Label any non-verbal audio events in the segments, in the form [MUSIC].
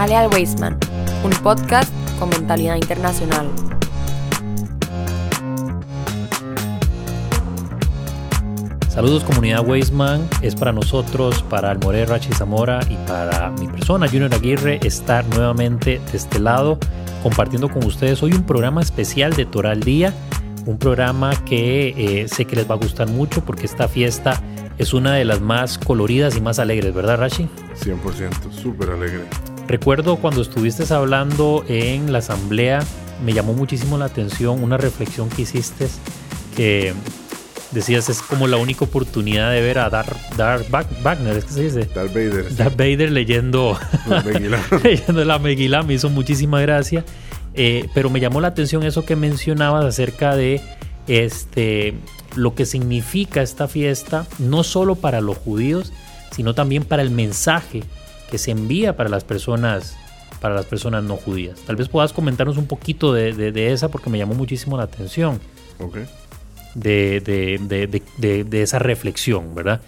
Halal Weisman, un podcast con mentalidad internacional. Saludos comunidad Weisman, es para nosotros, para Almoré Rachi Zamora y para mi persona Junior Aguirre estar nuevamente de este lado compartiendo con ustedes hoy un programa especial de Toral Día, un programa que eh, sé que les va a gustar mucho porque esta fiesta es una de las más coloridas y más alegres, ¿verdad Rachi? 100%, súper alegre. Recuerdo cuando estuviste hablando en la asamblea, me llamó muchísimo la atención una reflexión que hiciste que decías es como la única oportunidad de ver a Darth, Wagner, ¿es que se dice? Darth Vader. Darth Vader leyendo, [LAUGHS] leyendo la Megillah, me hizo muchísima gracia. Eh, pero me llamó la atención eso que mencionabas acerca de este, lo que significa esta fiesta, no solo para los judíos, sino también para el mensaje que se envía para las personas para las personas no judías. Tal vez puedas comentarnos un poquito de, de esa porque me llamó muchísimo la atención. Okay de, esa reflexión, ¿verdad?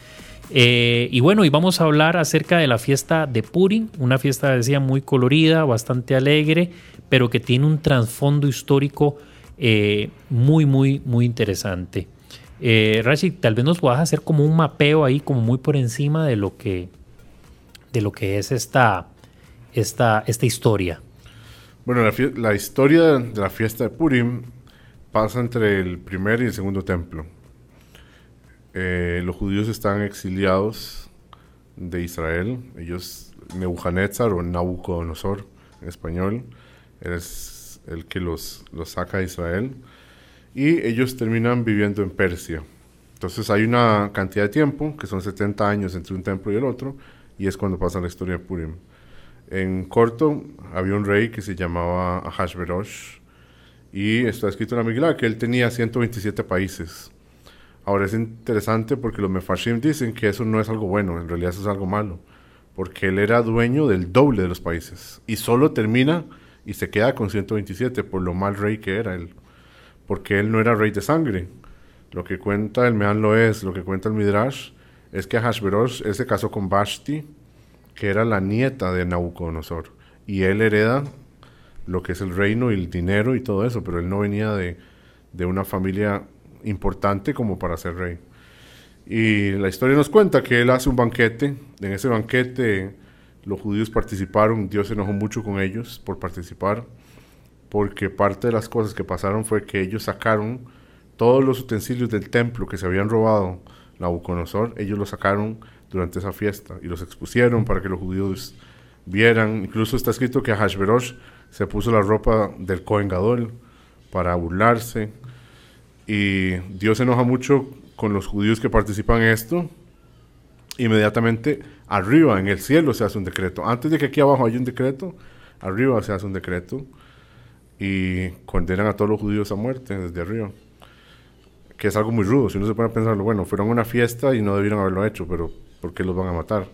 Eh, y bueno, y vamos a hablar acerca de la fiesta de Purim, una fiesta, decía, muy colorida, bastante alegre, pero que tiene un trasfondo histórico eh, muy, muy, muy interesante. Eh, tal vez nos puedas hacer como un mapeo ahí, como muy por encima de lo que, de lo que es esta, esta, esta historia. Bueno, la, historia de la fiesta de Purim pasa entre el primer y el segundo templo. Eh, los judíos están exiliados de Israel. Ellos, Nebuchadnezzar o Nabucodonosor en español, es el que los, los saca de Israel. Y ellos terminan viviendo en Persia. Entonces hay una cantidad de tiempo, que son 70 años entre un templo y el otro, y es cuando pasa la historia de Purim. En corto, había un rey que se llamaba Ahashverosh, y está escrito en la Megillah que él tenía 127 países. Ahora es interesante porque los Mefashim dicen que eso no es algo bueno, en realidad eso es algo malo, porque él era dueño del doble de los países y solo termina y se queda con 127 por lo mal rey que era él, porque él no era rey de sangre. Lo que cuenta el Mean lo es, lo que cuenta el Midrash es que Hashverosh se casó con Vashti, que era la nieta de Nabucodonosor, y él hereda lo que es el reino y el dinero y todo eso, pero él no venía de, una familia importante como para ser rey. Y la historia nos cuenta que él hace un banquete, en ese banquete los judíos participaron, Dios se enojó mucho con ellos por participar, porque parte de las cosas que pasaron fue que ellos sacaron todos los utensilios del templo que se habían robado Nabucodonosor, ellos los sacaron durante esa fiesta y los expusieron para que los judíos vieran. Incluso está escrito que Hashverosh se puso la ropa del Cohen Gadol para burlarse. Y Dios se enoja mucho con los judíos que participan en esto. Inmediatamente arriba, en el cielo, se hace un decreto. Antes de que aquí abajo haya un decreto, arriba se hace un decreto. Y condenan a todos los judíos a muerte desde arriba. Que es algo muy rudo. Si uno se pone a pensarlo, bueno, fueron a una fiesta y no debieron haberlo hecho, pero ¿por qué los van a matar?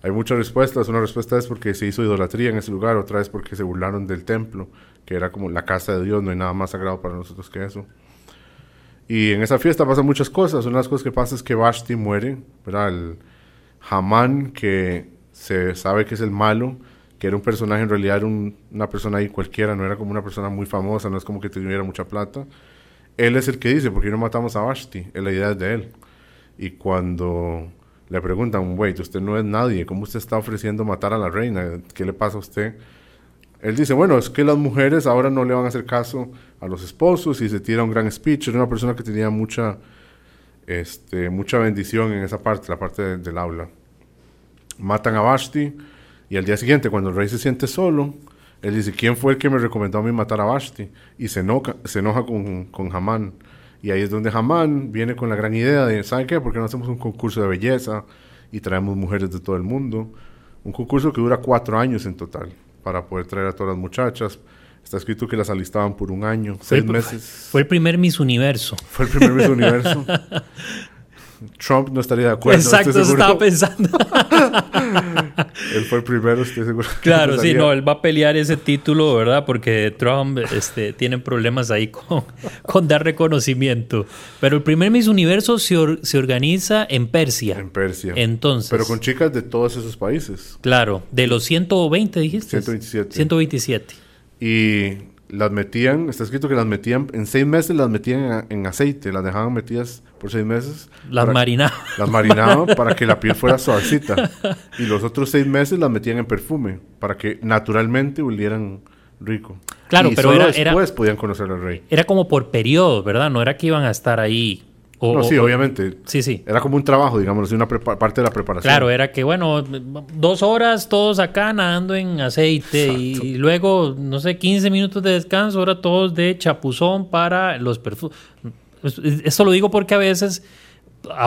Hay muchas respuestas. Una respuesta es porque se hizo idolatría en ese lugar, otra es porque se burlaron del templo, que era como la casa de Dios, no hay nada más sagrado para nosotros que eso. Y en esa fiesta pasan muchas cosas. Una de las cosas que pasa es que Vashti muere, ¿verdad? El Hamán, que se sabe que es el malo, que era un personaje, en realidad era una persona ahí cualquiera, no era como una persona muy famosa, no es como que tuviera mucha plata. Él es el que dice, ¿por qué no matamos a Vashti? La idea es de él. Y cuando le preguntan, wait, usted no es nadie, ¿cómo usted está ofreciendo matar a la reina? ¿Qué le pasa a usted? Él dice, bueno, es que las mujeres ahora no le van a hacer caso a los esposos y se tira un gran speech. Era una persona que tenía mucha, este, mucha bendición en esa parte, la parte del aula. Matan a Vashti y al día siguiente, cuando el rey se siente solo, él dice, ¿quién fue el que me recomendó a mí matar a Vashti? Y se enoja, se enoja con, con Hamán. Y ahí es donde Hamán viene con la gran idea de, ¿saben qué? ¿Por qué no hacemos un concurso de belleza y traemos mujeres de todo el mundo? Un concurso que dura cuatro años en total para poder traer a todas las muchachas. Está escrito que las alistaban por un año, seis meses. Fue el primer Miss Universo. Fue el primer Miss Universo. [LAUGHS] Trump no estaría de acuerdo. Exacto, eso estaba pensando. [LAUGHS] él fue el primero, estoy seguro. [LAUGHS] Claro, sí, no, él va a pelear ese título, ¿verdad? Porque Trump este, tiene problemas ahí con, [LAUGHS] con dar reconocimiento. Pero el primer Miss Universo se, se organiza en Persia. En Persia. Entonces. Pero con chicas de todos esos países. Claro, de los 120, dijiste. 127. 127. Y las metían, está escrito que las metían, en seis meses las metían en, aceite, las dejaban metidas por seis meses. Las marinaban. Las marinaban [LAUGHS] para que la piel fuera suavecita. Y los otros seis meses las metían en perfume, para que naturalmente olieran rico. Claro, y pero solo era, después podían conocer al rey. Era como por periodo, ¿verdad? No era que iban a estar ahí no, sí, obviamente. Sí, sí. Era como un trabajo, digamos, una parte de la preparación. Claro, era que, bueno, dos horas todos acá nadando en aceite y, luego, no sé, 15 minutos de descanso, ahora todos de chapuzón para los perfumes. Esto lo digo porque a veces,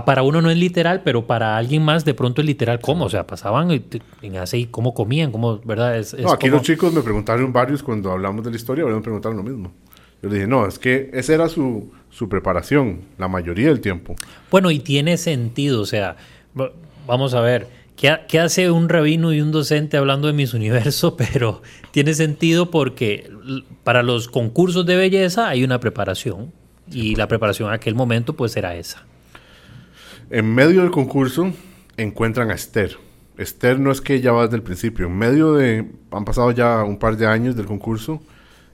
para uno no es literal, pero para alguien más de pronto es literal. ¿Cómo? O sea, pasaban en aceite, ¿cómo comían? ¿Cómo, verdad? Es, no, aquí los chicos me preguntaron varios cuando hablamos de la historia, me preguntaron lo mismo. Yo le dije, no, es que esa era su, su preparación la mayoría del tiempo. Bueno, y tiene sentido, o sea, vamos a ver, ¿qué, ¿qué, hace un rabino y un docente hablando de mis [LAUGHS] universos? Pero tiene sentido porque para los concursos de belleza hay una preparación y la preparación en aquel momento pues era esa. En medio del concurso encuentran a Esther. Esther no es que ella va desde el principio, en medio de, han pasado ya un par de años del concurso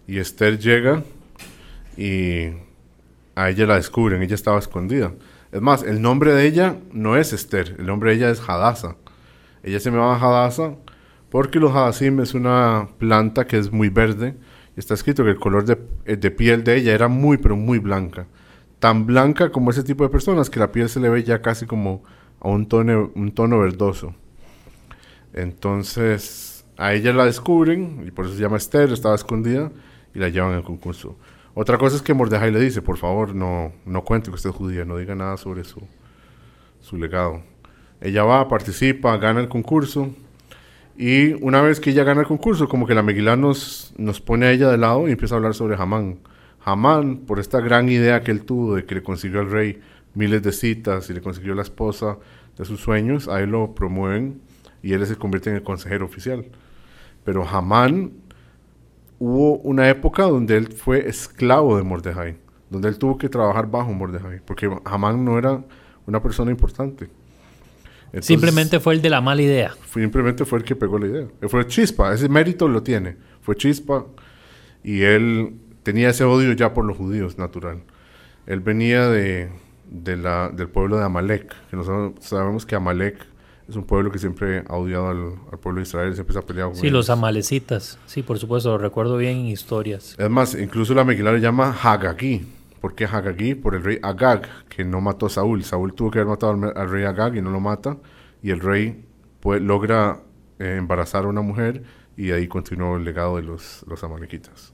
y Esther llega y a ella la descubren, ella estaba escondida. Es más, el nombre de ella no es Esther, el nombre de ella es Hadassah. Ella se llama Hadassah porque los Hadassim es una planta que es muy verde. Y está escrito que el color de, eh, de, piel de ella era muy, pero muy blanca. Tan blanca como ese tipo de personas que la piel se le ve ya casi como a un tono, un tono verdoso. Entonces, a ella la descubren, y por eso se llama Esther, estaba escondida, y la llevan al concurso. Otra cosa es que Mordejai le dice, por favor, no, no cuente que usted es judía, no diga nada sobre su, su legado. Ella va, participa, gana el concurso, y una vez que ella gana el concurso, como que la Megilá nos, nos pone a ella de lado y empieza a hablar sobre Hamán. Hamán, por esta gran idea que él tuvo de que le consiguió al rey miles de citas y le consiguió la esposa de sus sueños, a lo promueven y él se convierte en el consejero oficial. Pero Hamán hubo una época donde él fue esclavo de Mordejai, donde él tuvo que trabajar bajo Mordejai, porque Hamán no era una persona importante. simplemente fue el de la mala idea. Simplemente fue el que pegó la idea. Fue chispa, ese mérito lo tiene. Fue chispa y él tenía ese odio ya por los judíos, natural. Él venía de, la, del pueblo de Amalek, que nosotros sabemos que Amalek es un pueblo que siempre ha odiado al, pueblo de Israel, siempre se ha peleado con Sí, los amalecitas, sí, por supuesto, lo recuerdo bien en historias. Es más, incluso la Megilá le llama Hagagí. ¿Por qué Hagagí? Por el rey Agag, que no mató a Saúl. Saúl tuvo que haber matado al, rey Agag y no lo mata. Y el rey pues, logra eh, embarazar a una mujer y ahí continuó el legado de los, los amalequitas.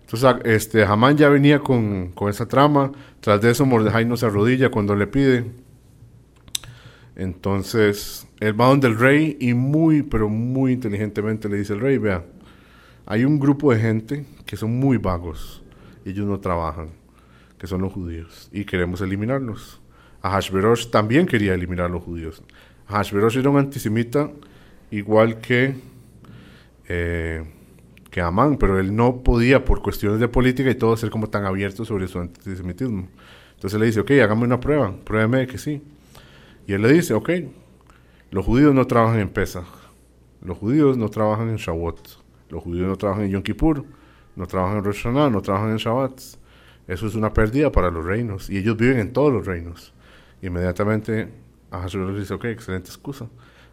Entonces, este, Hamán ya venía con, con esa trama. Tras de eso, Mordejai no se arrodilla cuando le pide entonces, él va donde el rey y muy, pero muy inteligentemente le dice al rey, vea, hay un grupo de gente que son muy vagos, ellos no trabajan, que son los judíos, y queremos eliminarlos. Hashverosh también quería eliminar a los judíos. Hashverosh era un antisemita igual que, eh, que Amán, pero él no podía, por cuestiones de política y todo, ser como tan abierto sobre su antisemitismo. Entonces le dice, ok, hágame una prueba, pruébeme que sí. Y él le dice, ok, los judíos no trabajan en Pesach, los judíos no trabajan en Shavuot, los judíos no trabajan en Yom Kippur, no trabajan en Rosh Hashanah, no trabajan en Shabbat. Eso es una pérdida para los reinos. Y ellos viven en todos los reinos. Inmediatamente a le dice, ok, excelente excusa.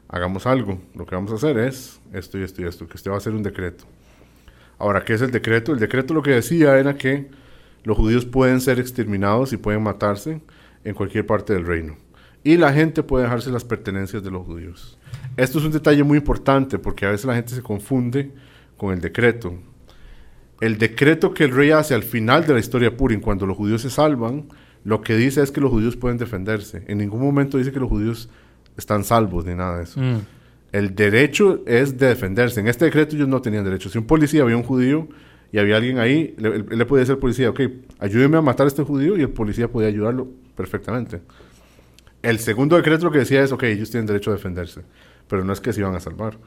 Hagamos algo. Lo que vamos a hacer es esto y esto y esto, que usted va a hacer un decreto. Ahora, ¿qué es el decreto? El decreto lo que decía era que los judíos pueden ser exterminados y pueden matarse en cualquier parte del reino y la gente puede dejarse las pertenencias de los judíos. Esto es un detalle muy importante porque a veces la gente se confunde con el decreto. El decreto que el rey hace al final de la historia de Purim, cuando los judíos se salvan, lo que dice es que los judíos pueden defenderse. En ningún momento dice que los judíos están salvos ni nada de eso. Mm. El derecho es de defenderse. En este decreto ellos no tenían derecho. Si un policía había un judío y había alguien ahí, él le podía decir al policía, ok, ayúdeme a matar a este judío y el policía podía ayudarlo perfectamente. El segundo decreto lo que decía es, ok, ellos tienen derecho a defenderse. pero no es que se iban a salvar.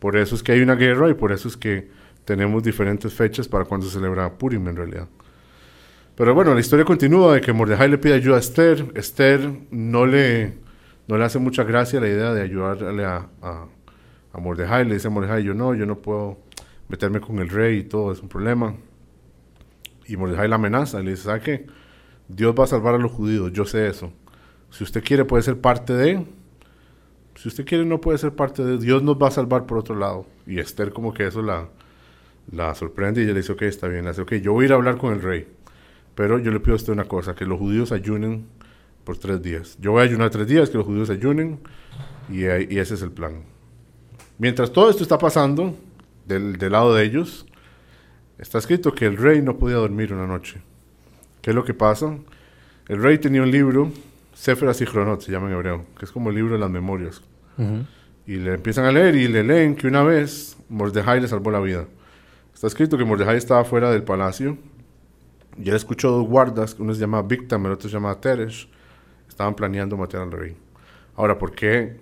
Por eso es que hay una guerra y por eso es que tenemos diferentes fechas para cuando se celebra Purim en realidad. Pero bueno, la historia continúa de que Mordejai le pide ayuda a Esther. Esther no le, no le hace mucha gracia la idea de ayudarle a, a, a Mordejai. Le dice a Mordejai, yo no, yo no puedo meterme con el rey y todo, es un problema. Y Mordejai la amenaza, le dice, ¿sabe qué? Dios va a salvar a los judíos, yo sé eso. Si usted quiere puede ser parte de, si usted quiere no puede ser parte de, Dios nos va a salvar por otro lado. Y Esther como que eso la, la sorprende y ella le dice, ok, está bien, le dice, ok, yo voy a ir a hablar con el rey, pero yo le pido a usted una cosa, que los judíos ayunen por tres días. Yo voy a ayunar tres días, que los judíos ayunen, y, y ese es el plan. Mientras todo esto está pasando, del, del, lado de ellos, está escrito que el rey no podía dormir una noche. ¿Qué es lo que pasa? El rey tenía un libro, Sefer Asichronot se llama en hebreo, que es como el libro de las memorias. Uh -huh. Y le empiezan a leer y le leen que una vez Mordejai le salvó la vida. Está escrito que Mordejai estaba fuera del palacio y él escuchó dos guardas, uno se llama Bictam, el otro se llama Teresh, estaban planeando matar al rey. Ahora, ¿por qué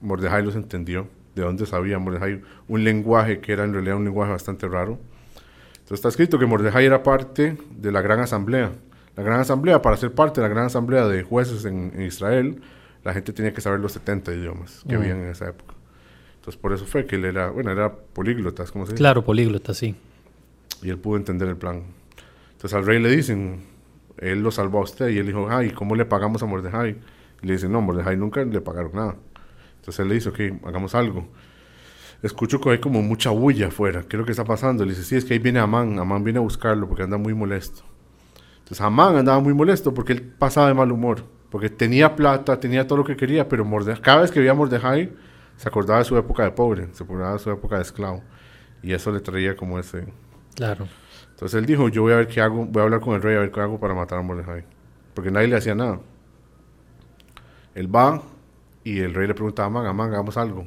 Mordejai los entendió? ¿De dónde sabía Mordejai? Un lenguaje que era en realidad un lenguaje bastante raro. Entonces está escrito que Mordejai era parte de la gran asamblea. La gran asamblea, para ser parte de la gran asamblea de jueces en, en Israel, la gente tenía que saber los 70 idiomas que uh -huh. habían en esa época. Entonces por eso fue que él era, bueno, era políglota, ¿cómo se dice? Claro, políglota, sí. Y él pudo entender el plan. Entonces al rey le dicen, él lo salvó a usted, y él dijo, ay, ¿cómo le pagamos a Mordejai? Y le dicen, no, Mordejai nunca le pagaron nada. Entonces él le dice, ok, hagamos algo. Escucho que hay como mucha bulla afuera. ¿Qué es lo que está pasando? Le dice, sí, es que ahí viene Amán. Amán viene a buscarlo porque anda muy molesto. Entonces Amán andaba muy molesto porque él pasaba de mal humor. Porque tenía plata, tenía todo lo que quería, pero Mordejai, cada vez que veía a Mordejai, se acordaba de su época de pobre, se acordaba de su época de esclavo. Y eso le traía como ese... Claro. Entonces él dijo, yo voy a ver qué hago, voy a hablar con el rey a ver qué hago para matar a Mordejai. Porque nadie le hacía nada. Él va y el rey le pregunta a Amán, Amán, hagamos algo.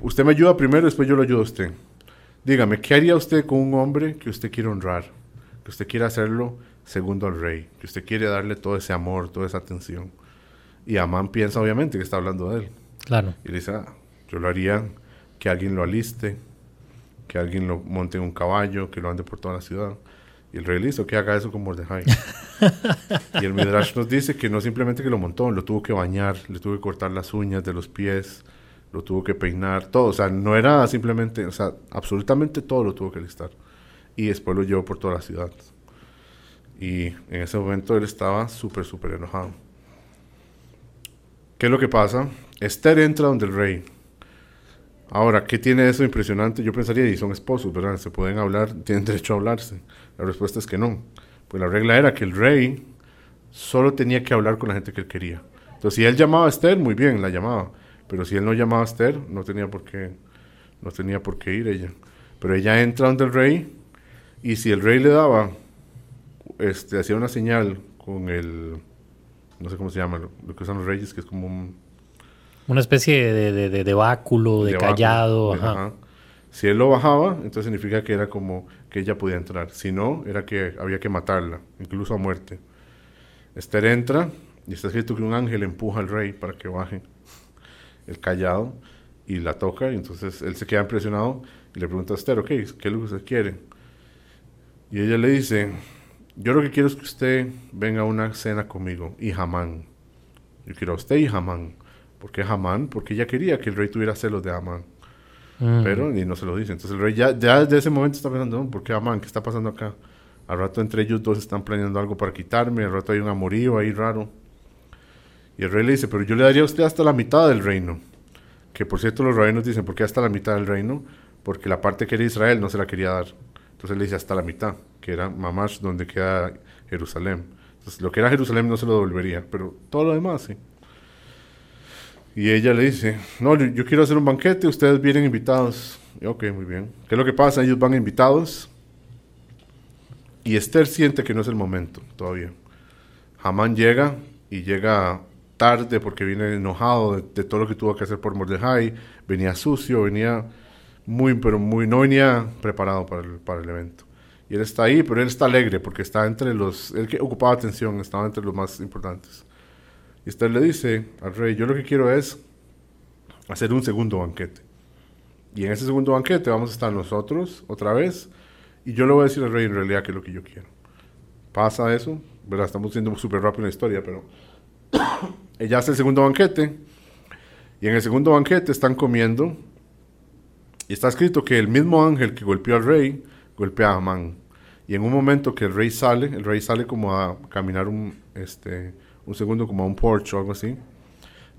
Usted me ayuda primero, después yo lo ayudo a usted. Dígame, ¿qué haría usted con un hombre que usted quiere honrar? Que usted quiere hacerlo segundo al rey. Que usted quiere darle todo ese amor, toda esa atención. Y Amán piensa obviamente que está hablando de él. Claro. Y le dice, ah, yo lo haría que alguien lo aliste, que alguien lo monte en un caballo, que lo ande por toda la ciudad. Y el rey le dice que haga eso con Mordejai. [LAUGHS] y el Midrash nos dice que no simplemente que lo montó, lo tuvo que bañar, le tuvo que cortar las uñas de los pies, lo tuvo que peinar, todo. O sea, no era simplemente, o sea, absolutamente todo lo tuvo que listar. Y después lo llevó por toda la ciudad. Y en ese momento él estaba súper, súper enojado. ¿Qué es lo que pasa? Esther entra donde el rey. Ahora, ¿qué tiene eso impresionante? Yo pensaría, y son esposos, ¿verdad? Se pueden hablar, tienen derecho a hablarse. La respuesta es que no. Pues la regla era que el rey solo tenía que hablar con la gente que él quería. Entonces, si él llamaba a Esther, muy bien, la llamaba. Pero si él no llamaba a Esther, no tenía por qué, no tenía por qué ir ella. Pero ella entra donde el rey, y si el rey le daba, este, hacía una señal con el, no sé cómo se llama, lo, que usan los reyes, que es como un... Una especie de, de, de, de báculo, de, de callado. Báculo, ajá. Ajá. Si él lo bajaba, entonces significa que era como que ella podía entrar. Si no, era que había que matarla, incluso a muerte. Esther entra y está escrito que un ángel empuja al rey para que baje el callado y la toca. Y entonces él se queda impresionado y le pregunta a Esther, ok, ¿qué es lo que usted quiere? Y ella le dice, yo lo que quiero es que usted venga a una cena conmigo y Hamán. Yo quiero a usted y Hamán. ¿Por qué Hamán? Porque ella quería que el rey tuviera celos de Hamán. Mm. Pero y no se lo dice. Entonces el rey ya, ya desde ese momento está pensando, ¿por qué Hamán? ¿Qué está pasando acá? Al rato entre ellos dos están planeando algo para quitarme, al rato hay un amorío ahí raro. Y el rey le dice, pero yo le daría a usted hasta la mitad del reino. Que por cierto los reinos dicen, ¿por qué hasta la mitad del reino? Porque la parte que era Israel no se la quería dar. Entonces le dice hasta la mitad, que era Mamash, donde queda Jerusalén. Entonces lo que era Jerusalén no se lo devolvería, pero todo lo demás sí. Y ella le dice, no, yo quiero hacer un banquete, ustedes vienen invitados. Y, ok, muy bien. ¿Qué es lo que pasa? Ellos van invitados. Y Esther siente que no es el momento todavía. Hamán llega y llega tarde porque viene enojado de, de, todo lo que tuvo que hacer por Mordejai. Venía sucio, venía muy, pero muy, no venía preparado para el, para el evento. Y él está ahí, pero él está alegre porque está entre los, él que ocupaba atención, estaba entre los más importantes. Y Esther le dice al rey, yo lo que quiero es hacer un segundo banquete. Y en ese segundo banquete vamos a estar nosotros otra vez. Y yo le voy a decir al rey en realidad qué es lo que yo quiero. Pasa eso, ¿verdad? Estamos siendo súper rápido en la historia, pero [COUGHS] ella hace el segundo banquete. Y en el segundo banquete están comiendo. Y está escrito que el mismo ángel que golpeó al rey, golpea a Amán. Y en un momento que el rey sale, el rey sale como a caminar un, este, un segundo como a un porche o algo así.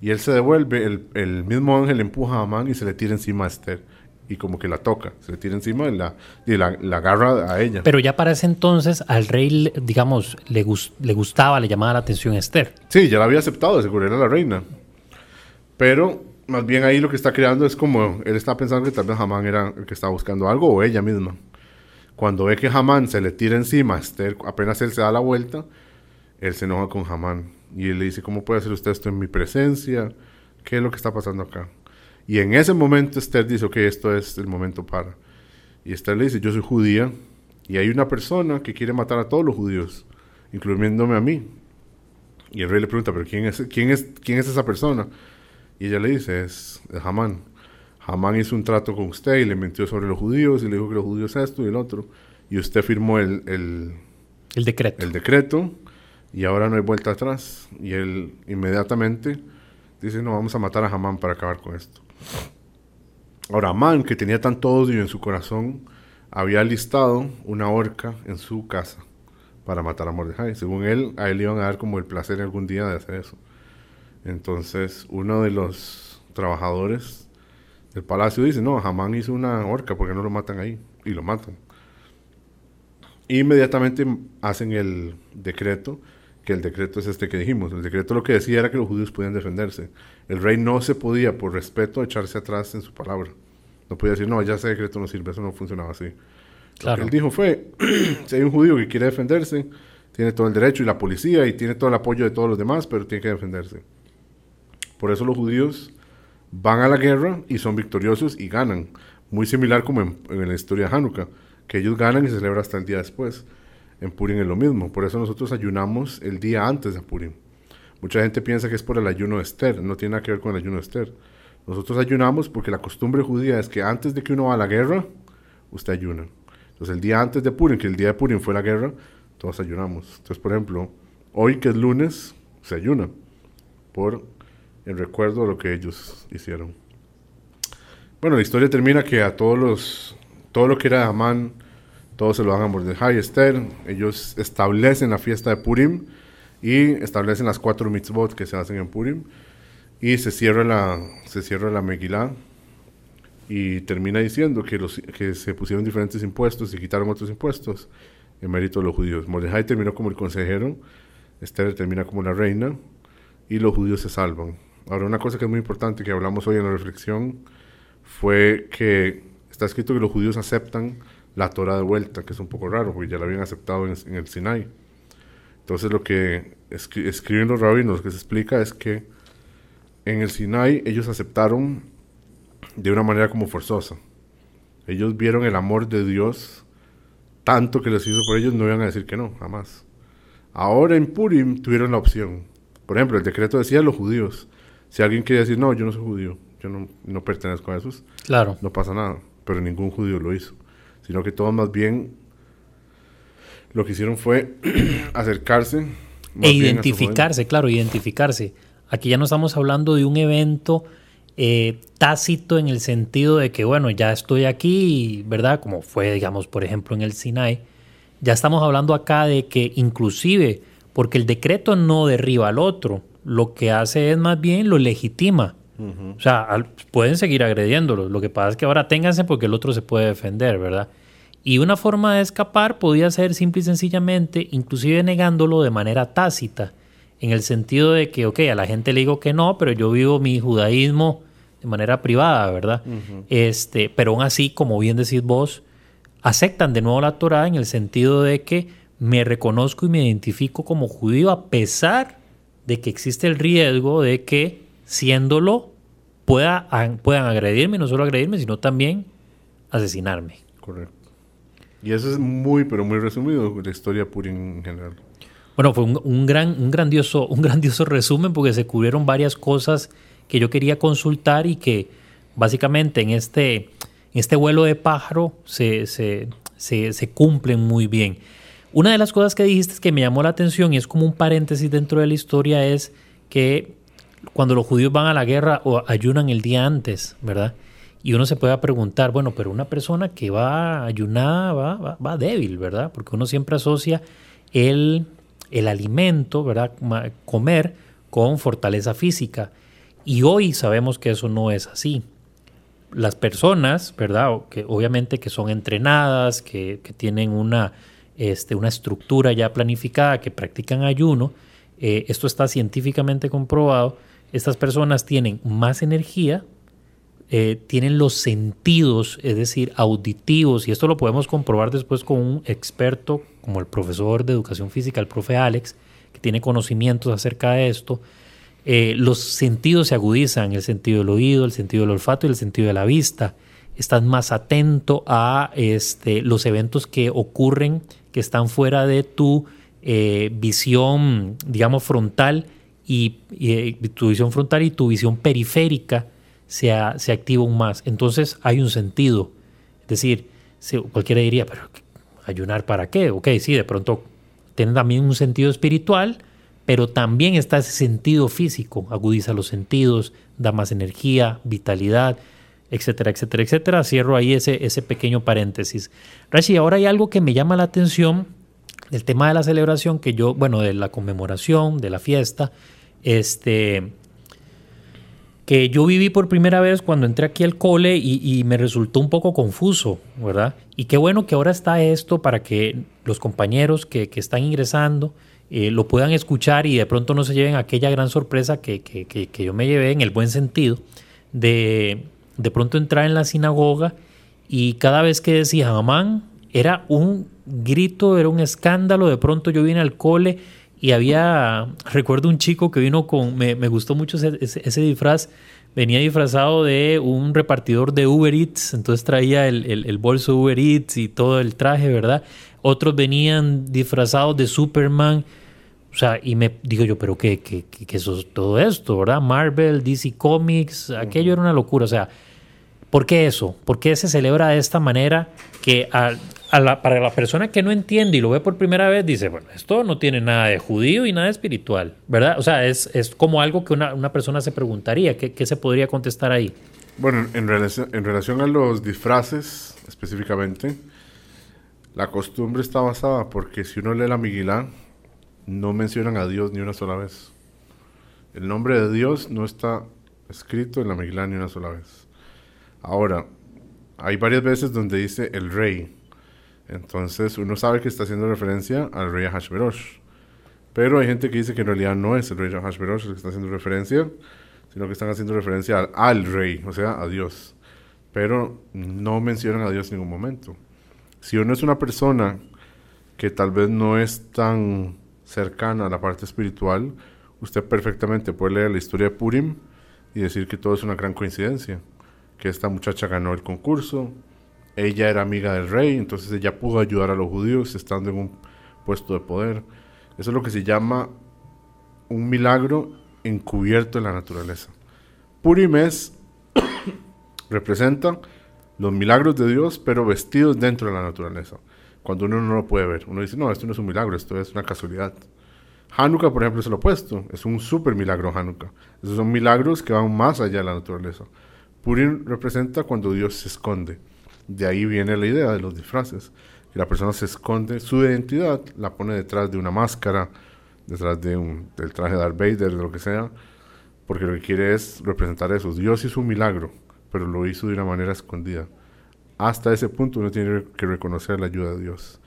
Y él se devuelve, el, el mismo ángel empuja a Amán y se le tira encima a Esther. Y como que la toca, se le tira encima y la, y la, la agarra a ella. Pero ya para ese entonces al rey, digamos, le, gus- le gustaba, le llamaba la atención Esther. Sí, ya la había aceptado, de seguro era la reina. Pero más bien ahí lo que está creando es como él está pensando que tal vez Hamán era el que estaba buscando algo o ella misma. Cuando ve que Hamán se le tira encima, Esther, apenas él se da la vuelta, él se enoja con Hamán y él le dice, ¿cómo puede hacer usted esto en mi presencia? ¿Qué es lo que está pasando acá? Y en ese momento Esther dice, ok, esto es el momento para. Y Esther le dice, yo soy judía y hay una persona que quiere matar a todos los judíos, incluyéndome a mí. Y el rey le pregunta, ¿pero quién es, quién es, quién es esa persona? Y ella le dice, es, es Hamán. Hamán hizo un trato con usted y le mintió sobre los judíos y le dijo que los judíos esto y el otro. Y usted firmó el, el, El decreto. el decreto y ahora no hay vuelta atrás. Y él inmediatamente dice, no, vamos a matar a Hamán para acabar con esto. Ahora, Hamán, que tenía tanto odio en su corazón, había listado una horca en su casa para matar a Mordejai. Según él, a él le iban a dar como el placer algún día de hacer eso. Entonces, uno de los trabajadores del palacio dice, no, Hamán hizo una horca, porque no lo matan ahí? Y lo matan. Inmediatamente hacen el decreto, que el decreto es este que dijimos. El decreto lo que decía era que los judíos podían defenderse. El rey no se podía, por respeto, echarse atrás en su palabra. No podía decir, no, ya ese decreto no sirve, eso no funcionaba así. Lo Claro. que él dijo fue, [CLEARS THROAT] si hay un judío que quiere defenderse, tiene todo el derecho y la policía y tiene todo el apoyo de todos los demás, pero tiene que defenderse. Por eso los judíos van a la guerra y son victoriosos y ganan. Muy similar como en, la historia de Hanukkah, que ellos ganan y se celebra hasta el día después. En Purim es lo mismo. Por eso nosotros ayunamos el día antes de Purim. Mucha gente piensa que es por el ayuno de Esther. No tiene nada que ver con el ayuno de Esther. Nosotros ayunamos porque la costumbre judía es que antes de que uno va a la guerra, usted ayuna. Entonces el día antes de Purim, que el día de Purim fue la guerra, todos ayunamos. Entonces, por ejemplo, hoy que es lunes, se ayuna por el recuerdo de lo que ellos hicieron. Bueno, la historia termina que a todos los, todo lo que era Amán, todos se lo dan a Mordejai y Esther. Ellos establecen la fiesta de Purim y establecen las cuatro mitzvot que se hacen en Purim. Y se cierra la, se cierra la Megilá y termina diciendo que, los, que se pusieron diferentes impuestos y quitaron otros impuestos en mérito de los judíos. Mordejai terminó como el consejero, Esther termina como la reina y los judíos se salvan. Ahora, una cosa que es muy importante que hablamos hoy en la reflexión fue que está escrito que los judíos aceptan la Torah de vuelta, que es un poco raro, porque ya la habían aceptado en, en el Sinai. Entonces, lo que escri- escriben los rabinos, lo que se explica es que en el Sinai ellos aceptaron de una manera como forzosa. Ellos vieron el amor de Dios tanto que les hizo por ellos, no iban a decir que no, jamás. Ahora en Purim tuvieron la opción. Por ejemplo, el decreto decía los judíos. Si alguien quiere decir, no, yo no soy judío, yo no, no pertenezco a esos, Claro. no pasa nada. Pero ningún judío lo hizo. Sino que todos más bien lo que hicieron fue [CLEARS THROAT] acercarse. E identificarse, claro, identificarse. Aquí ya no estamos hablando de un evento eh, tácito en el sentido de que, bueno, ya estoy aquí, ¿verdad? Como fue, digamos, por ejemplo, en el Sinai. Ya estamos hablando acá de que inclusive, porque el decreto no derriba al otro, lo que hace es más bien lo legitima. O sea, al- pueden seguir agrediéndolo. Lo que pasa es que ahora ténganse porque el otro se puede defender, ¿verdad? Y una forma de escapar podía ser simple y sencillamente, inclusive negándolo de manera tácita, en el sentido de que, ok, a la gente le digo que no, pero yo vivo mi judaísmo de manera privada, ¿verdad? este, pero aún así, como bien decís vos, aceptan de nuevo la Torah en el sentido de que me reconozco y me identifico como judío a pesar de que existe el riesgo de que, siéndolo, pueda, puedan agredirme, no solo agredirme, sino también asesinarme. Correcto. Y eso es muy, pero muy resumido la historia de Purim en general. Bueno, fue un, un gran, un, grandioso, un grandioso resumen porque se cubrieron varias cosas que yo quería consultar y que básicamente en este, en este vuelo de pájaro se, se, se, se cumplen muy bien. Una de las cosas que dijiste que me llamó la atención y es como un paréntesis dentro de la historia es que cuando los judíos van a la guerra o ayunan el día antes, ¿verdad? Y uno se puede preguntar, bueno, pero una persona que va ayunada va, va, débil, ¿verdad? Porque uno siempre asocia el, el alimento, ¿verdad? Comer con fortaleza física. Y hoy sabemos que eso no es así. Las personas, ¿verdad? Que obviamente que son entrenadas, que, que tienen una, este, una estructura ya planificada, que practican ayuno, eh, esto está científicamente comprobado, estas personas tienen más energía, eh, tienen los sentidos, es decir, auditivos, y esto lo podemos comprobar después con un experto como el profesor de educación física, el profe Alex, que tiene conocimientos acerca de esto. Eh, los sentidos se agudizan, el sentido del oído, el sentido del olfato y el sentido de la vista. Estás más atento a este, los eventos que ocurren, que están fuera de tu eh, visión, digamos, frontal y, tu visión frontal y tu visión periférica se, se activa aún más. Entonces hay un sentido. Es decir, cualquiera diría, pero ayunar para qué? Ok, sí, de pronto tiene también un sentido espiritual, pero también está ese sentido físico, agudiza los sentidos, da más energía, vitalidad, etcétera, etcétera, etcétera. Cierro ahí ese, ese pequeño paréntesis. Rashi, ahora hay algo que me llama la atención, el tema de la celebración, que yo, bueno, de la conmemoración, de la fiesta, este, que yo viví por primera vez cuando entré aquí al cole y, me resultó un poco confuso, ¿verdad? Y qué bueno que ahora está esto para que los compañeros que, están ingresando eh, lo puedan escuchar y de pronto no se lleven aquella gran sorpresa que, que, yo me llevé en el buen sentido de de pronto entrar en la sinagoga y cada vez que decía Amán era un grito, era un escándalo, de pronto yo vine al cole y había, recuerdo un chico que vino con, me, gustó mucho ese, disfraz, venía disfrazado de un repartidor de Uber Eats, entonces traía el, bolso Uber Eats y todo el traje, ¿verdad? Otros venían disfrazados de Superman, o sea, y me digo yo, pero ¿qué, qué, qué, es todo esto, verdad? Marvel, DC Comics, aquello era una locura, o sea, ¿por qué eso? ¿Por qué se celebra de esta manera que a, para la persona que no entiende y lo ve por primera vez, dice, bueno, esto no tiene nada de judío y nada de espiritual, ¿verdad? O sea, es, como algo que una, persona se preguntaría, ¿qué, se podría contestar ahí? Bueno, en relación, en relación a los disfraces específicamente, la costumbre está basada porque si uno lee la Miguelá, no mencionan a Dios ni una sola vez. El nombre de Dios no está escrito en la Miguelá ni una sola vez. Ahora, hay varias veces donde dice el rey, entonces uno sabe que está haciendo referencia al rey Ahashverosh. Pero hay gente que dice que en realidad no es el rey Ahashverosh el que está haciendo referencia, sino que están haciendo referencia al, rey, o sea, a Dios. Pero no mencionan a Dios en ningún momento. Si uno es una persona que tal vez no es tan cercana a la parte espiritual, usted perfectamente puede leer la historia de Purim y decir que todo es una gran coincidencia. Que esta muchacha ganó el concurso, ella era amiga del rey, entonces ella pudo ayudar a los judíos estando en un puesto de poder. Eso es lo que se llama un milagro encubierto en la naturaleza. Purim es, [COUGHS] representa los milagros de Dios, pero vestidos dentro de la naturaleza. Cuando uno no lo puede ver, uno dice, no, esto no es un milagro, esto es una casualidad. Hanukkah, por ejemplo, es lo opuesto, es un super milagro Hanukkah. Esos son milagros que van más allá de la naturaleza. Purim representa cuando Dios se esconde. De ahí viene la idea de los disfraces. Que la persona se esconde su identidad, la pone detrás de una máscara, detrás de un, del traje de Darth Vader, de lo que sea, porque lo que quiere es representar eso. Dios hizo un milagro, pero lo hizo de una manera escondida. Hasta ese punto uno tiene que reconocer la ayuda de Dios.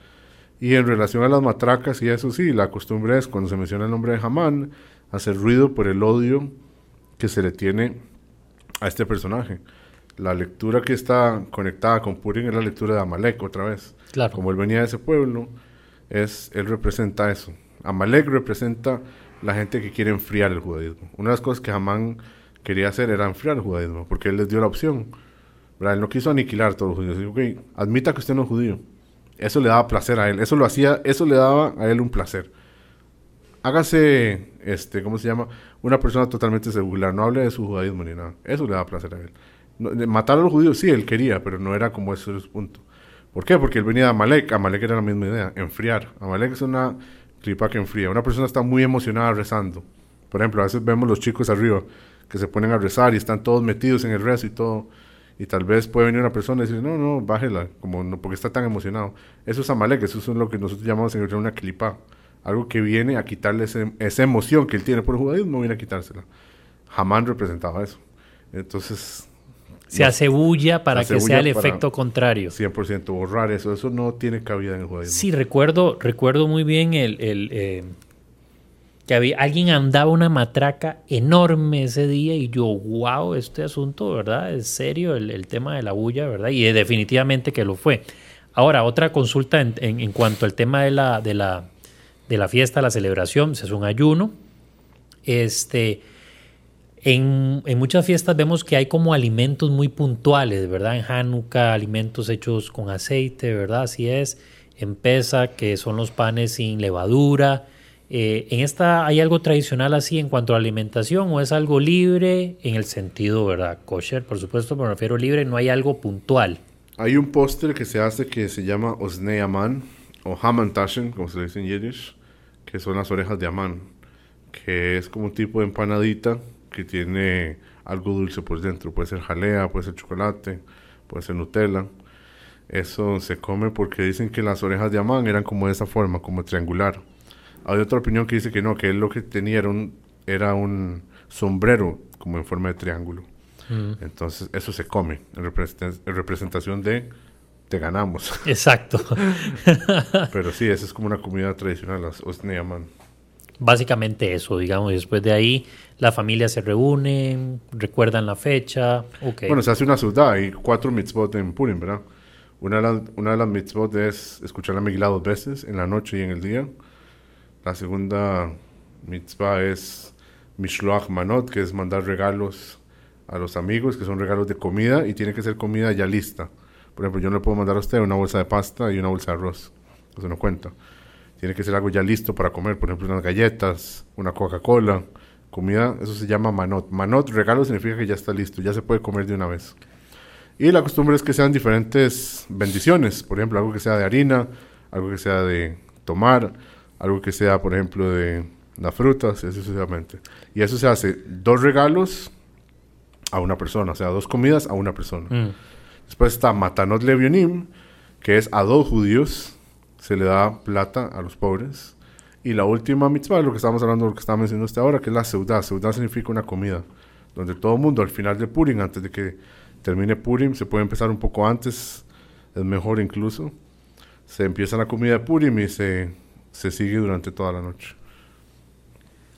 Y en relación a las matracas, y eso sí, la costumbre es cuando se menciona el nombre de Hamán, hacer ruido por el odio que se le tiene a este personaje la lectura que está conectada con Purim es la lectura de Amalek otra vez. Claro. Como él venía de ese pueblo, es, él representa eso. Amalek representa la gente que quiere enfriar el judaísmo. Una de las cosas que Hamán quería hacer era enfriar el judaísmo, porque él les dio la opción. Él no quiso aniquilar a todos los judíos. Dijo, admita que usted no es judío. Eso le daba placer a él. Eso lo hacía, eso le daba a él un placer. hágase, este, ¿cómo se llama? Una persona totalmente secular, no hable de su judaísmo ni nada. Eso le da placer a él. Matar a los judíos, sí, él quería, pero no era como ese punto. ¿Por qué? Porque él venía de Amalek. Amalek era la misma idea, enfriar. Amalek es una clipa que enfría. Una persona está muy emocionada rezando. Por ejemplo, a veces vemos los chicos arriba que se ponen a rezar y están todos metidos en el rezo y todo. Y tal vez puede venir una persona y decir, no, no, bájela, como no, porque está tan emocionado. Eso es Amalek, eso es lo que nosotros llamamos en el una clipa. Algo que viene a quitarle esa emoción que él tiene por el judaísmo, viene a quitársela. Jamás representaba eso. Entonces, se hace bulla para que sea el efecto contrario. 100% borrar eso, eso no tiene cabida en el judaísmo. Sí, recuerdo, recuerdo muy bien el, eh, que había, alguien andaba una matraca enorme ese día y yo, wow, este asunto, ¿verdad? Es serio el, tema de la bulla, ¿verdad? Y definitivamente que lo fue. Ahora, otra consulta en, en, cuanto al tema de la, de la, de la fiesta, la celebración, hace un ayuno. Este, en, muchas fiestas vemos que hay como alimentos muy puntuales, ¿verdad? En Hanukkah, alimentos hechos con aceite, ¿verdad? Así es. En Pesa, que son los panes sin levadura. Eh, ¿En esta hay algo tradicional así en cuanto a alimentación o es algo libre en el sentido, ¿verdad? Kosher, por supuesto, me refiero libre, no hay algo puntual. Hay un postre que se hace que se llama Osnei Aman o Hamantashen, como se dice en Yiddish, que son las orejas de Amán, que es como un tipo de empanadita que tiene algo dulce por dentro. Puede ser jalea, puede ser chocolate, puede ser Nutella. Eso se come porque dicen que las orejas de Amán eran como de esa forma, como triangular. Hay otra opinión que dice que no, que él lo que tenía era un, era un sombrero como en forma de triángulo. Mm. Entonces eso se come en, representación de te ganamos. [LAUGHS] Exacto. Pero sí, esa es como una comida tradicional, las Osneaman. Básicamente eso, digamos, después de ahí la familia se reúne, recuerdan la fecha. Bueno, se hace una ciudad, hay cuatro mitzvot en Purim, ¿verdad? Una de, las, una de las mitzvot es escuchar la Megillah dos veces, en la noche y en el día. La segunda mitzvah es Mishloach Manot, que es mandar regalos a los amigos, que son regalos de comida y tiene que ser comida ya lista. Por ejemplo, yo no le puedo mandar a usted una bolsa de pasta y una bolsa de arroz. Eso no cuenta. Tiene que ser algo ya listo para comer, por ejemplo, unas galletas, una Coca-Cola, comida, eso se llama manot. Manot, regalo, significa que ya está listo, ya se puede comer de una vez. Y la costumbre es que sean diferentes bendiciones, por ejemplo, algo que sea de harina, algo que sea de tomar, algo que sea, por ejemplo, de las frutas, y así sucesivamente. Y eso se hace dos regalos a una persona, o sea, dos comidas a una persona. Mm. Después está Matanot Levionim, que es a dos judíos, se le da plata a los pobres. Y la última mitzvah, lo que estamos hablando, lo que estamos mencionando hasta ahora, que es la seudá. Seudá significa una comida, donde todo el mundo al final de Purim, antes de que termine Purim, se puede empezar un poco antes, es mejor incluso. Se empieza la comida de Purim y se, se sigue durante toda la noche.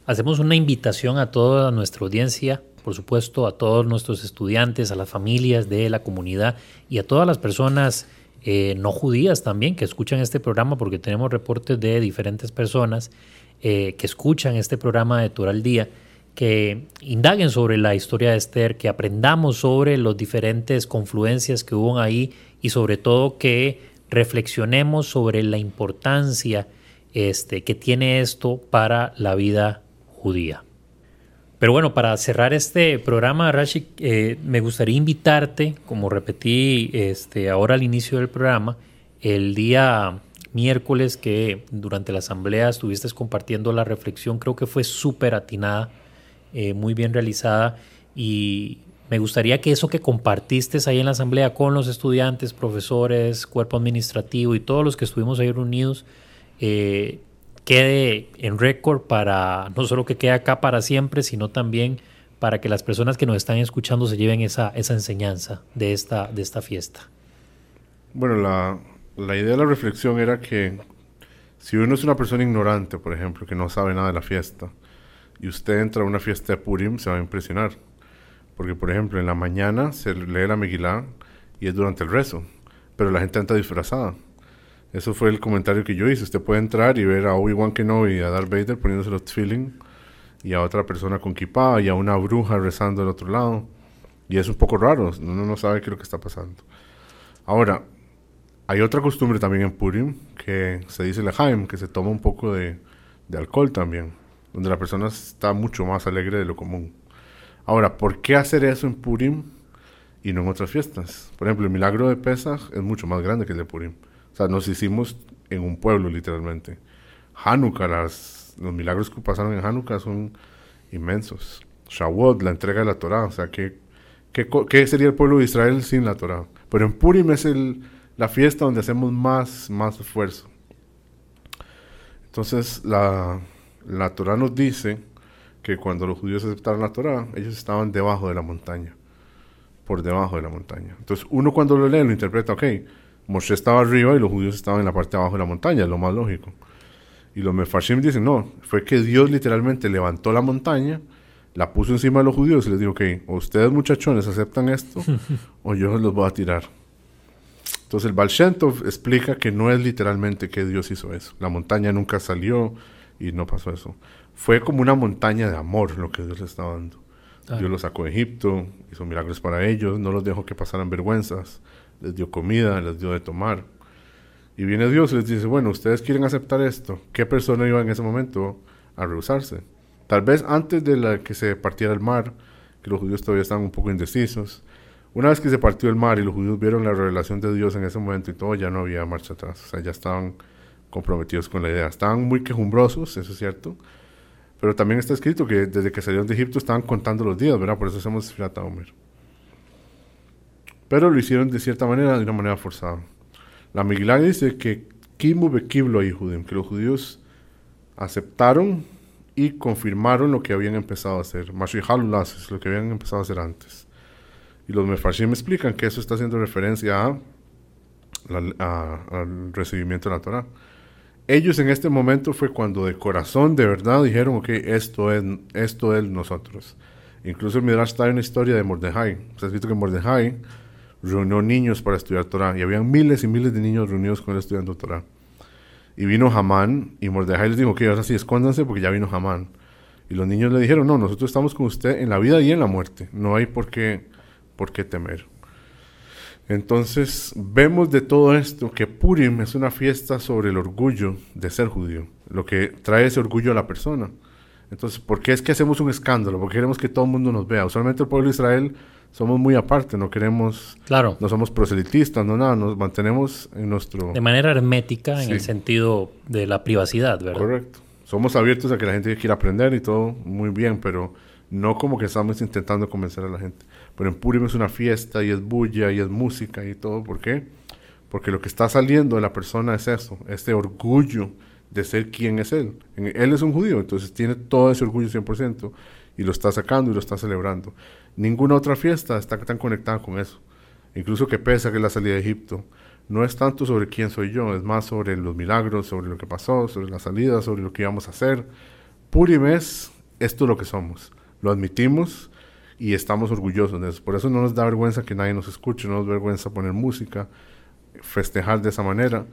Hacemos una invitación a toda nuestra audiencia, por supuesto, a todos nuestros estudiantes, a las familias de la comunidad y a todas las personas eh, no judías también que escuchan este programa, porque tenemos reportes de diferentes personas eh, que escuchan este programa de Torah al Día, que indaguen sobre la historia de Esther, que aprendamos sobre las diferentes confluencias que hubo ahí y sobre todo que reflexionemos sobre la importancia este, que tiene esto para la vida judía. Pero bueno, para cerrar este programa, Rashid, eh, me gustaría invitarte, como repetí este, ahora al inicio del programa, el día miércoles que durante la asamblea estuviste compartiendo la reflexión, creo que fue súper atinada, eh, muy bien realizada y me gustaría que eso que compartiste ahí en la asamblea con los estudiantes, profesores, cuerpo administrativo y todos los que estuvimos ahí reunidos, eh, quede en récord para no solo que quede acá para siempre, sino también para que las personas que nos están escuchando se lleven esa, esa enseñanza de esta, de esta fiesta. Bueno, la, la idea de la reflexión era que si uno es una persona ignorante, por ejemplo, que no sabe nada de la fiesta, y usted entra a una fiesta de Purim, se va a impresionar. Porque, por ejemplo, en la mañana se lee la Megilá y es durante el rezo, pero la gente entra disfrazada. Eso fue el comentario que yo hice. Usted puede entrar y ver a Obi-Wan Kenobi a Darth Vader poniéndose los feeling y a otra persona con kippah y a una bruja rezando al otro lado. Y es un poco raro, uno no sabe qué es lo que está pasando. Ahora, hay otra costumbre también en Purim que se dice Lehaim, que se toma un poco de, de alcohol también, donde la persona está mucho más alegre de lo común. Ahora, ¿por qué hacer eso en Purim y no en otras fiestas? Por ejemplo, el milagro de Pesach es mucho más grande que el de Purim. Nos hicimos en un pueblo literalmente. Hanukkah, los milagros que pasaron en Hanukkah son inmensos. Shavuot, la entrega de la Torah, o sea, ¿qué, qué, sería el pueblo de Israel sin la Torah? Pero en Purim es la fiesta donde hacemos más, más esfuerzo. Entonces, la, la Torah nos dice que cuando los judíos aceptaron la Torah, ellos estaban debajo de la montaña, por debajo de la montaña. Entonces, uno cuando lo lee lo interpreta, ok, Moshe estaba arriba y los judíos estaban en la parte de abajo de la montaña, es lo más lógico. Y los mefarshim dicen, no, fue que Dios literalmente levantó la montaña, la puso encima de los judíos y les dijo, ok, o ustedes muchachones aceptan esto, [LAUGHS] o yo los voy a tirar. Entonces el Baal explica que no es literalmente que Dios hizo eso. La montaña nunca salió y no pasó eso. Fue como una montaña de amor lo que Dios les estaba dando. Dios los sacó de Egipto, hizo milagros para ellos, no los dejó que pasaran vergüenzas, les dio comida, les dio de tomar. Y viene Dios y les dice, bueno, ustedes quieren aceptar esto. ¿Qué persona iba en ese momento a rehusarse? Tal vez antes de que se partiera el mar, que los judíos todavía estaban un poco indecisos, una vez que se partió el mar y los judíos vieron la revelación de Dios en ese momento y todo, ya no había marcha atrás. O sea, ya estaban comprometidos con la idea. Estaban muy quejumbrosos, eso es cierto. Pero también está escrito que desde que salieron de Egipto estaban contando los días, ¿verdad? Por eso hacemos Fiat Omer. Pero lo hicieron de cierta manera, de una manera forzada. La Migilá dice que que los judíos aceptaron y confirmaron lo que habían empezado a hacer. lo que habían empezado a hacer antes. Y los Mefarshim explican que eso está haciendo referencia a, al recibimiento de la Torah. Ellos en este momento fue cuando de corazón, de verdad, dijeron, ok, esto es, esto es nosotros. Incluso el Midrash está en una historia de Mordejai. Se ha escrito que Mordejai reunió niños para estudiar Torah. Y habían miles y miles de niños reunidos con él estudiando Torah. Y vino Hamán y Mordejai les dijo, ok, ahora sí, escóndanse porque ya vino Hamán. Y los niños le dijeron, no, nosotros estamos con usted en la vida y en la muerte. No hay por qué por qué temer. Entonces vemos de todo esto que Purim es una fiesta sobre el orgullo de ser judío, lo que trae ese orgullo a la persona. Entonces, ¿por qué es que hacemos un escándalo? Porque queremos que todo el mundo nos vea. Usualmente el pueblo de Israel somos muy aparte, no queremos, claro. no somos proselitistas, no nada, nos mantenemos en nuestro... De manera hermética en el sentido de la privacidad, ¿verdad? Correcto. Somos abiertos a que la gente quiera aprender y todo muy bien, pero no como que estamos intentando convencer a la gente. Pero en Purim es una fiesta y es bulla y es música y todo. ¿Por qué? Porque lo que está saliendo de la persona es eso, este orgullo de ser quien es él. Él es un judío, entonces tiene todo ese orgullo 100% y lo está sacando y lo está celebrando. Ninguna otra fiesta está tan conectada con eso. Incluso que pesa que la salida de Egipto. No es tanto sobre quién soy yo, es más sobre los milagros, sobre lo que pasó, sobre la salida, sobre lo que íbamos a hacer. Purim es esto lo que somos lo admitimos y estamos orgullosos de eso. Por eso no nos da vergüenza que nadie nos escuche, no nos da vergüenza poner música, festejar de esa manera,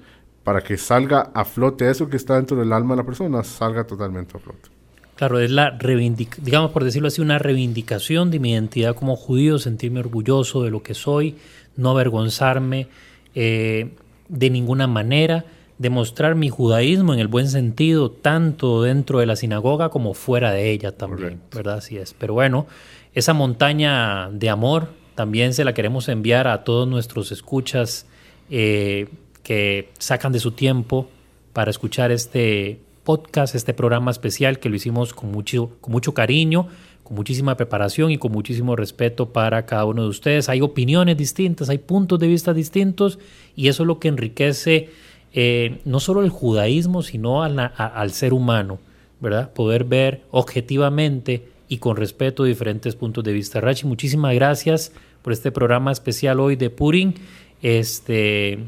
para que salga a flote eso que está dentro del alma de la persona, salga totalmente a flote. Claro, es la reivindicación, digamos por decirlo así, una reivindicación de mi identidad como judío, sentirme orgulloso de lo que soy, no avergonzarme eh, de ninguna manera demostrar mi judaísmo en el buen sentido, tanto dentro de la sinagoga como fuera de ella también, ¿verdad? Así es. Pero bueno, esa montaña de amor también se la queremos enviar a todos nuestros escuchas eh, que sacan de su tiempo para escuchar este podcast, este programa especial que lo hicimos con mucho, con mucho cariño, con muchísima preparación y con muchísimo respeto para cada uno de ustedes. Hay opiniones distintas, hay puntos de vista distintos y eso es lo que enriquece eh, no solo el judaísmo, sino al ser humano, ¿verdad? Poder ver objetivamente y con respeto diferentes puntos de vista. Rachi, muchísimas gracias por este programa especial hoy de Purim. Este,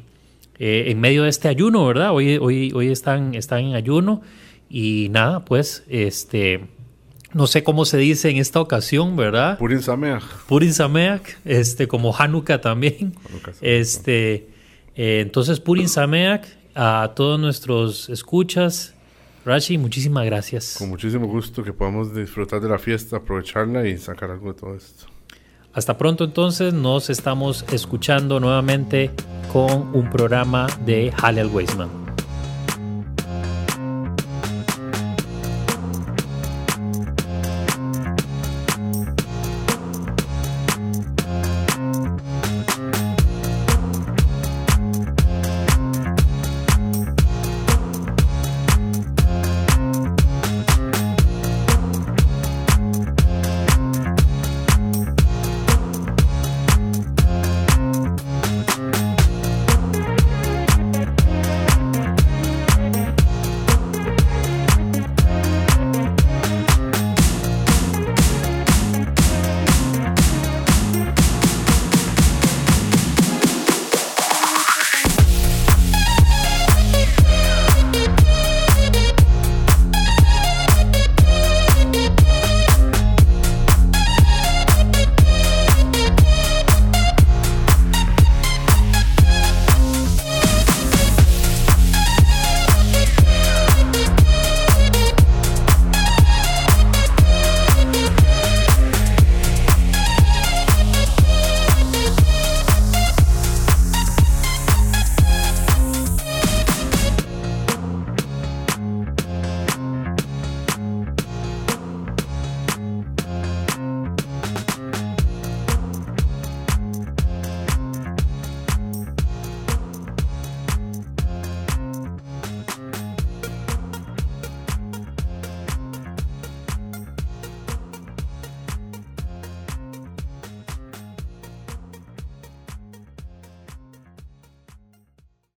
eh, en medio de este ayuno, ¿verdad? Hoy, hoy, hoy están, están en ayuno y nada, pues, este, no sé cómo se dice en esta ocasión, ¿verdad? Purim Sameach. Purim Sameach, este, como Hanukkah también. este, eh, entonces, Purin Sameak, a todos nuestros escuchas, Rashi, muchísimas gracias. Con muchísimo gusto que podamos disfrutar de la fiesta, aprovecharla y sacar algo de todo esto. Hasta pronto entonces, nos estamos escuchando nuevamente con un programa de Halel Weisman.